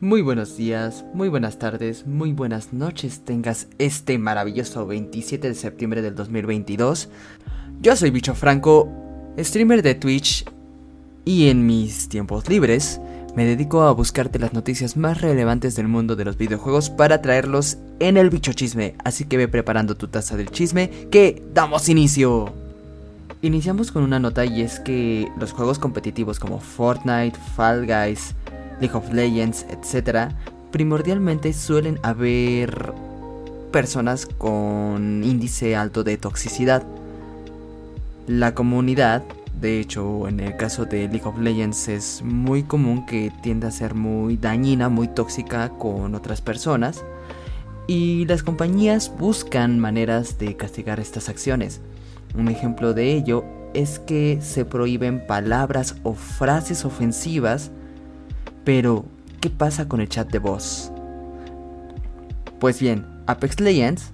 Muy buenos días, muy buenas tardes, muy buenas noches tengas este maravilloso 27 de septiembre del 2022. Yo soy Bicho Franco, streamer de Twitch y en mis tiempos libres me dedico a buscarte las noticias más relevantes del mundo de los videojuegos para traerlos en el bicho chisme, así que ve preparando tu taza del chisme que damos inicio. Iniciamos con una nota y es que los juegos competitivos como Fortnite, Fall Guys, League of Legends, etc., primordialmente suelen haber personas con índice alto de toxicidad. La comunidad, de hecho, en el caso de League of Legends es muy común que tienda a ser muy dañina, muy tóxica con otras personas. Y las compañías buscan maneras de castigar estas acciones. Un ejemplo de ello es que se prohíben palabras o frases ofensivas pero, ¿qué pasa con el chat de voz? Pues bien, Apex Legends,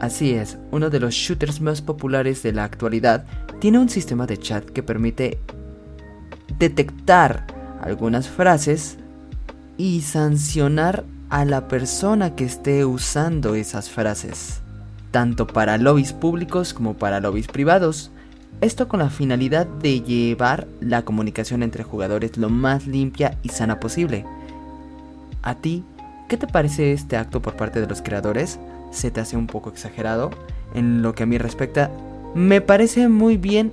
así es, uno de los shooters más populares de la actualidad, tiene un sistema de chat que permite detectar algunas frases y sancionar a la persona que esté usando esas frases, tanto para lobbies públicos como para lobbies privados. Esto con la finalidad de llevar la comunicación entre jugadores lo más limpia y sana posible. ¿A ti qué te parece este acto por parte de los creadores? ¿Se te hace un poco exagerado? En lo que a mí respecta, me parece muy bien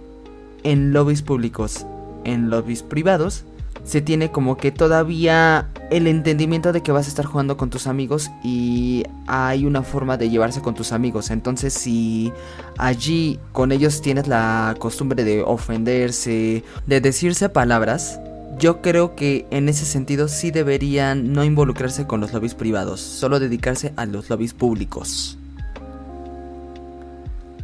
en lobbies públicos. En lobbies privados, se tiene como que todavía el entendimiento de que vas a estar jugando con tus amigos y hay una forma de llevarse con tus amigos. Entonces si allí con ellos tienes la costumbre de ofenderse, de decirse palabras, yo creo que en ese sentido sí deberían no involucrarse con los lobbies privados, solo dedicarse a los lobbies públicos.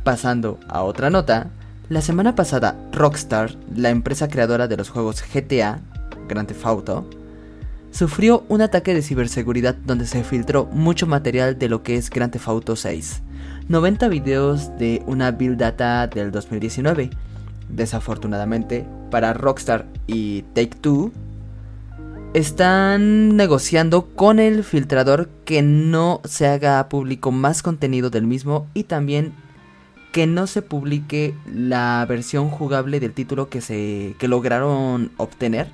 Pasando a otra nota, la semana pasada Rockstar, la empresa creadora de los juegos GTA, Grand Theft Auto, sufrió un ataque de ciberseguridad donde se filtró mucho material de lo que es Grand Theft Auto 6. 90 videos de una build data del 2019. Desafortunadamente, para Rockstar y Take Two, están negociando con el filtrador que no se haga público más contenido del mismo y también que no se publique la versión jugable del título que se que lograron obtener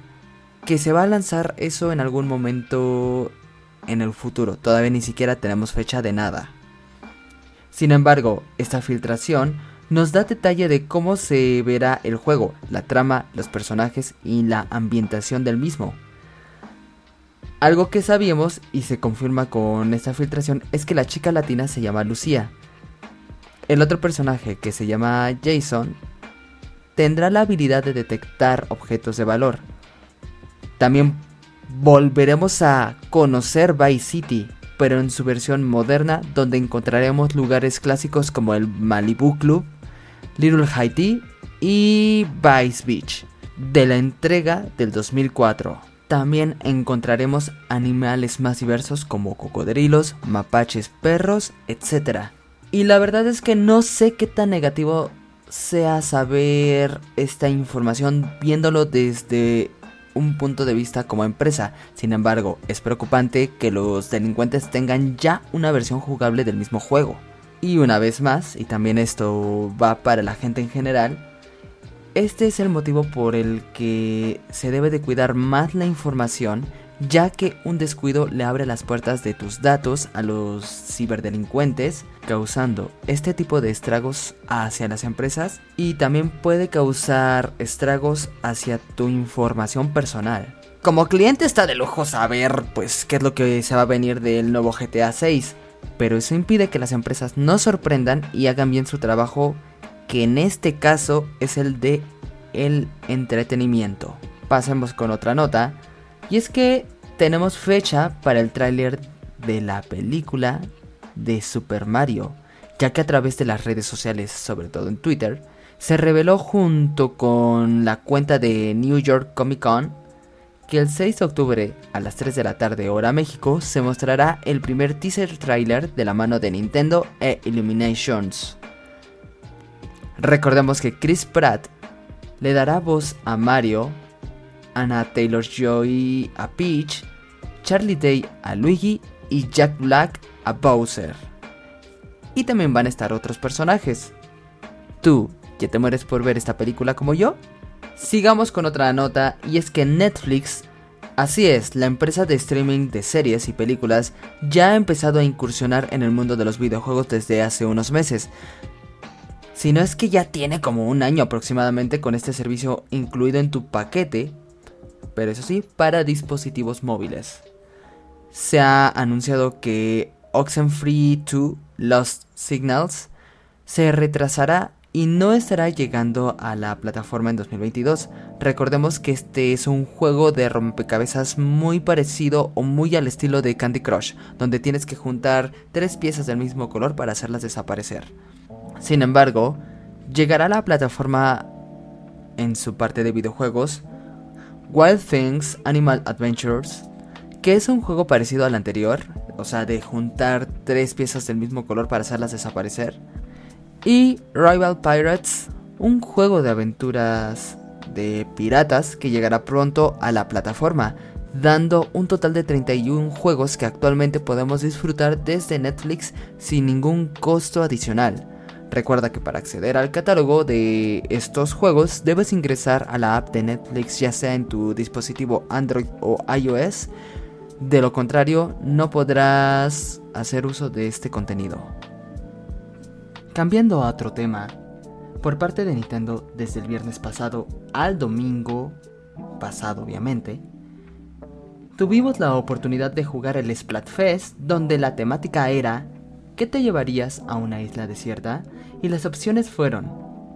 que se va a lanzar eso en algún momento en el futuro. Todavía ni siquiera tenemos fecha de nada. Sin embargo, esta filtración nos da detalle de cómo se verá el juego, la trama, los personajes y la ambientación del mismo. Algo que sabíamos y se confirma con esta filtración es que la chica latina se llama Lucía. El otro personaje que se llama Jason tendrá la habilidad de detectar objetos de valor también volveremos a conocer Vice City, pero en su versión moderna, donde encontraremos lugares clásicos como el Malibu Club, Little Haiti y Vice Beach, de la entrega del 2004. También encontraremos animales más diversos como cocodrilos, mapaches, perros, etc. Y la verdad es que no sé qué tan negativo sea saber esta información viéndolo desde un punto de vista como empresa. Sin embargo, es preocupante que los delincuentes tengan ya una versión jugable del mismo juego. Y una vez más, y también esto va para la gente en general, este es el motivo por el que se debe de cuidar más la información ya que un descuido le abre las puertas de tus datos a los ciberdelincuentes, causando este tipo de estragos hacia las empresas y también puede causar estragos hacia tu información personal. Como cliente está de lujo saber pues qué es lo que se va a venir del nuevo GTA 6, pero eso impide que las empresas no sorprendan y hagan bien su trabajo, que en este caso es el de el entretenimiento. Pasemos con otra nota y es que tenemos fecha para el tráiler de la película de Super Mario, ya que a través de las redes sociales, sobre todo en Twitter, se reveló junto con la cuenta de New York Comic Con que el 6 de octubre a las 3 de la tarde hora México se mostrará el primer teaser trailer de la mano de Nintendo e Illuminations. Recordemos que Chris Pratt le dará voz a Mario Anna Taylor Joy a Peach, Charlie Day a Luigi y Jack Black a Bowser. Y también van a estar otros personajes. ¿Tú ya te mueres por ver esta película como yo? Sigamos con otra nota y es que Netflix, así es, la empresa de streaming de series y películas, ya ha empezado a incursionar en el mundo de los videojuegos desde hace unos meses. Si no es que ya tiene como un año aproximadamente con este servicio incluido en tu paquete, pero eso sí, para dispositivos móviles. Se ha anunciado que Oxenfree 2 Lost Signals se retrasará y no estará llegando a la plataforma en 2022. Recordemos que este es un juego de rompecabezas muy parecido o muy al estilo de Candy Crush, donde tienes que juntar tres piezas del mismo color para hacerlas desaparecer. Sin embargo, llegará a la plataforma en su parte de videojuegos Wild Things Animal Adventures, que es un juego parecido al anterior, o sea, de juntar tres piezas del mismo color para hacerlas desaparecer y Rival Pirates, un juego de aventuras de piratas que llegará pronto a la plataforma, dando un total de 31 juegos que actualmente podemos disfrutar desde Netflix sin ningún costo adicional. Recuerda que para acceder al catálogo de estos juegos debes ingresar a la app de Netflix ya sea en tu dispositivo Android o iOS, de lo contrario no podrás hacer uso de este contenido. Cambiando a otro tema, por parte de Nintendo desde el viernes pasado al domingo pasado obviamente, tuvimos la oportunidad de jugar el Splatfest donde la temática era ¿qué te llevarías a una isla desierta? Y las opciones fueron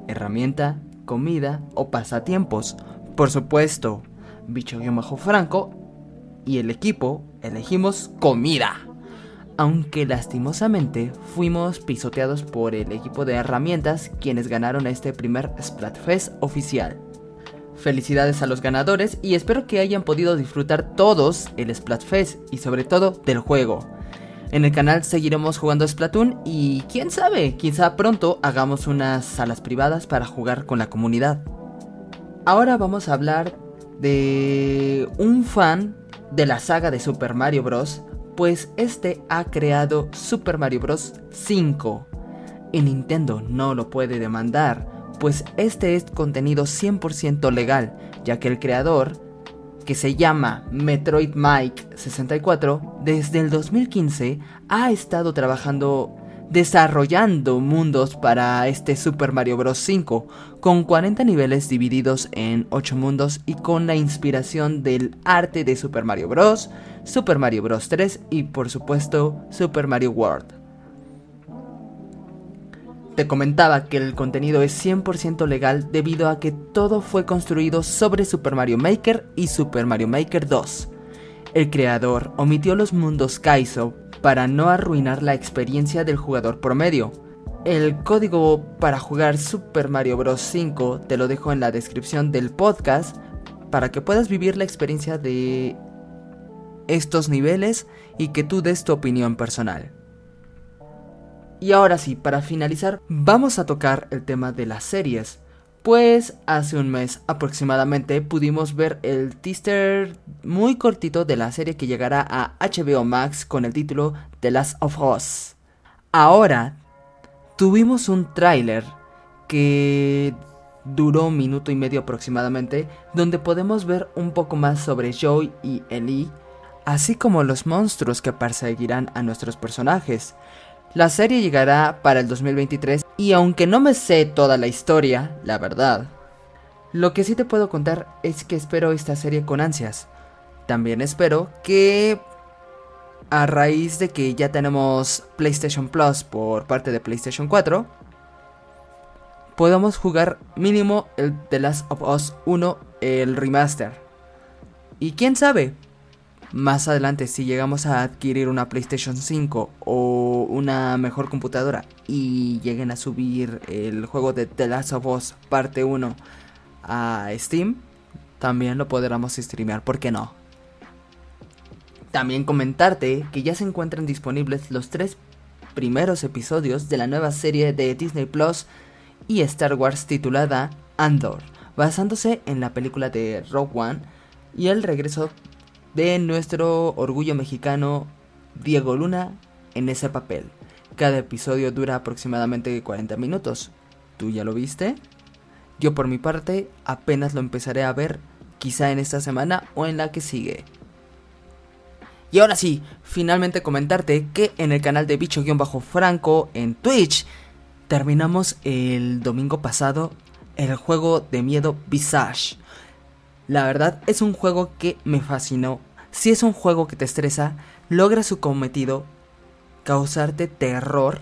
herramienta, comida o pasatiempos. Por supuesto, bicho-franco franco y el equipo elegimos comida aunque lastimosamente fuimos pisoteados por el equipo de herramientas quienes ganaron este primer Splatfest oficial. Felicidades a los ganadores y espero que hayan podido disfrutar todos el Splatfest y sobre todo del juego. En el canal seguiremos jugando Splatoon y quién sabe, quizá pronto hagamos unas salas privadas para jugar con la comunidad. Ahora vamos a hablar de un fan de la saga de Super Mario Bros pues este ha creado Super Mario Bros. 5. Y Nintendo no lo puede demandar, pues este es contenido 100% legal, ya que el creador, que se llama Metroid Mike 64, desde el 2015 ha estado trabajando desarrollando mundos para este Super Mario Bros. 5, con 40 niveles divididos en 8 mundos y con la inspiración del arte de Super Mario Bros., Super Mario Bros. 3 y por supuesto Super Mario World. Te comentaba que el contenido es 100% legal debido a que todo fue construido sobre Super Mario Maker y Super Mario Maker 2. El creador omitió los mundos Kaizo para no arruinar la experiencia del jugador promedio. El código para jugar Super Mario Bros. 5 te lo dejo en la descripción del podcast para que puedas vivir la experiencia de estos niveles y que tú des tu opinión personal. Y ahora sí, para finalizar, vamos a tocar el tema de las series. Pues hace un mes aproximadamente pudimos ver el teaser muy cortito de la serie que llegará a HBO Max con el título The Last of Us. Ahora tuvimos un tráiler que duró un minuto y medio aproximadamente, donde podemos ver un poco más sobre Joy y Ellie, así como los monstruos que perseguirán a nuestros personajes. La serie llegará para el 2023 y aunque no me sé toda la historia, la verdad, lo que sí te puedo contar es que espero esta serie con ansias. También espero que a raíz de que ya tenemos PlayStation Plus por parte de PlayStation 4, podamos jugar mínimo el The Last of Us 1, el remaster. Y quién sabe, más adelante si llegamos a adquirir una PlayStation 5 o una mejor computadora y lleguen a subir el juego de The Last of Us parte 1 a Steam, también lo podremos streamear, ¿por qué no? También comentarte que ya se encuentran disponibles los tres primeros episodios de la nueva serie de Disney Plus y Star Wars titulada Andor, basándose en la película de Rogue One y el regreso de nuestro orgullo mexicano Diego Luna en ese papel. Cada episodio dura aproximadamente 40 minutos. ¿Tú ya lo viste? Yo por mi parte apenas lo empezaré a ver quizá en esta semana o en la que sigue. Y ahora sí, finalmente comentarte que en el canal de Bicho-Franco en Twitch terminamos el domingo pasado el juego de miedo Visage. La verdad es un juego que me fascinó. Si es un juego que te estresa, logra su cometido, causarte terror,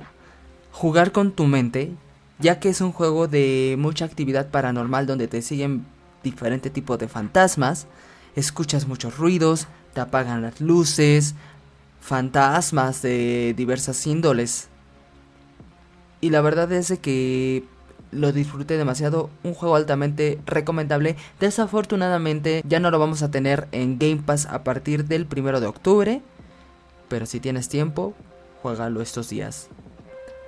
jugar con tu mente, ya que es un juego de mucha actividad paranormal donde te siguen diferentes tipos de fantasmas, escuchas muchos ruidos, te apagan las luces, fantasmas de diversas índoles. Y la verdad es que lo disfruté demasiado, un juego altamente recomendable. Desafortunadamente ya no lo vamos a tener en Game Pass a partir del primero de octubre, pero si tienes tiempo, juégalo estos días.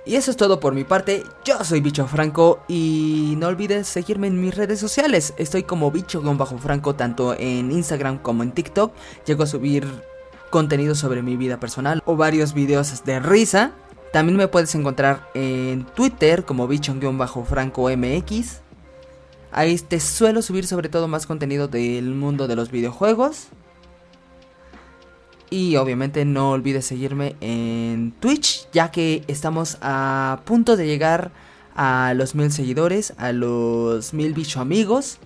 Y eso es todo por mi parte, yo soy Bicho Franco y no olvides seguirme en mis redes sociales, estoy como Bicho-Franco tanto en Instagram como en TikTok, llego a subir contenido sobre mi vida personal o varios videos de risa, también me puedes encontrar en Twitter como Bicho-Franco MX, ahí te suelo subir sobre todo más contenido del mundo de los videojuegos. Y obviamente no olvides seguirme en Twitch, ya que estamos a punto de llegar a los mil seguidores, a los mil bicho amigos.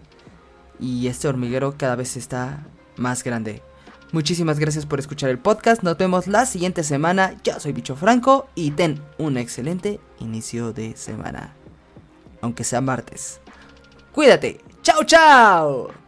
Y este hormiguero cada vez está más grande. Muchísimas gracias por escuchar el podcast. Nos vemos la siguiente semana. Yo soy Bicho Franco y ten un excelente inicio de semana. Aunque sea martes. Cuídate. Chao, chao.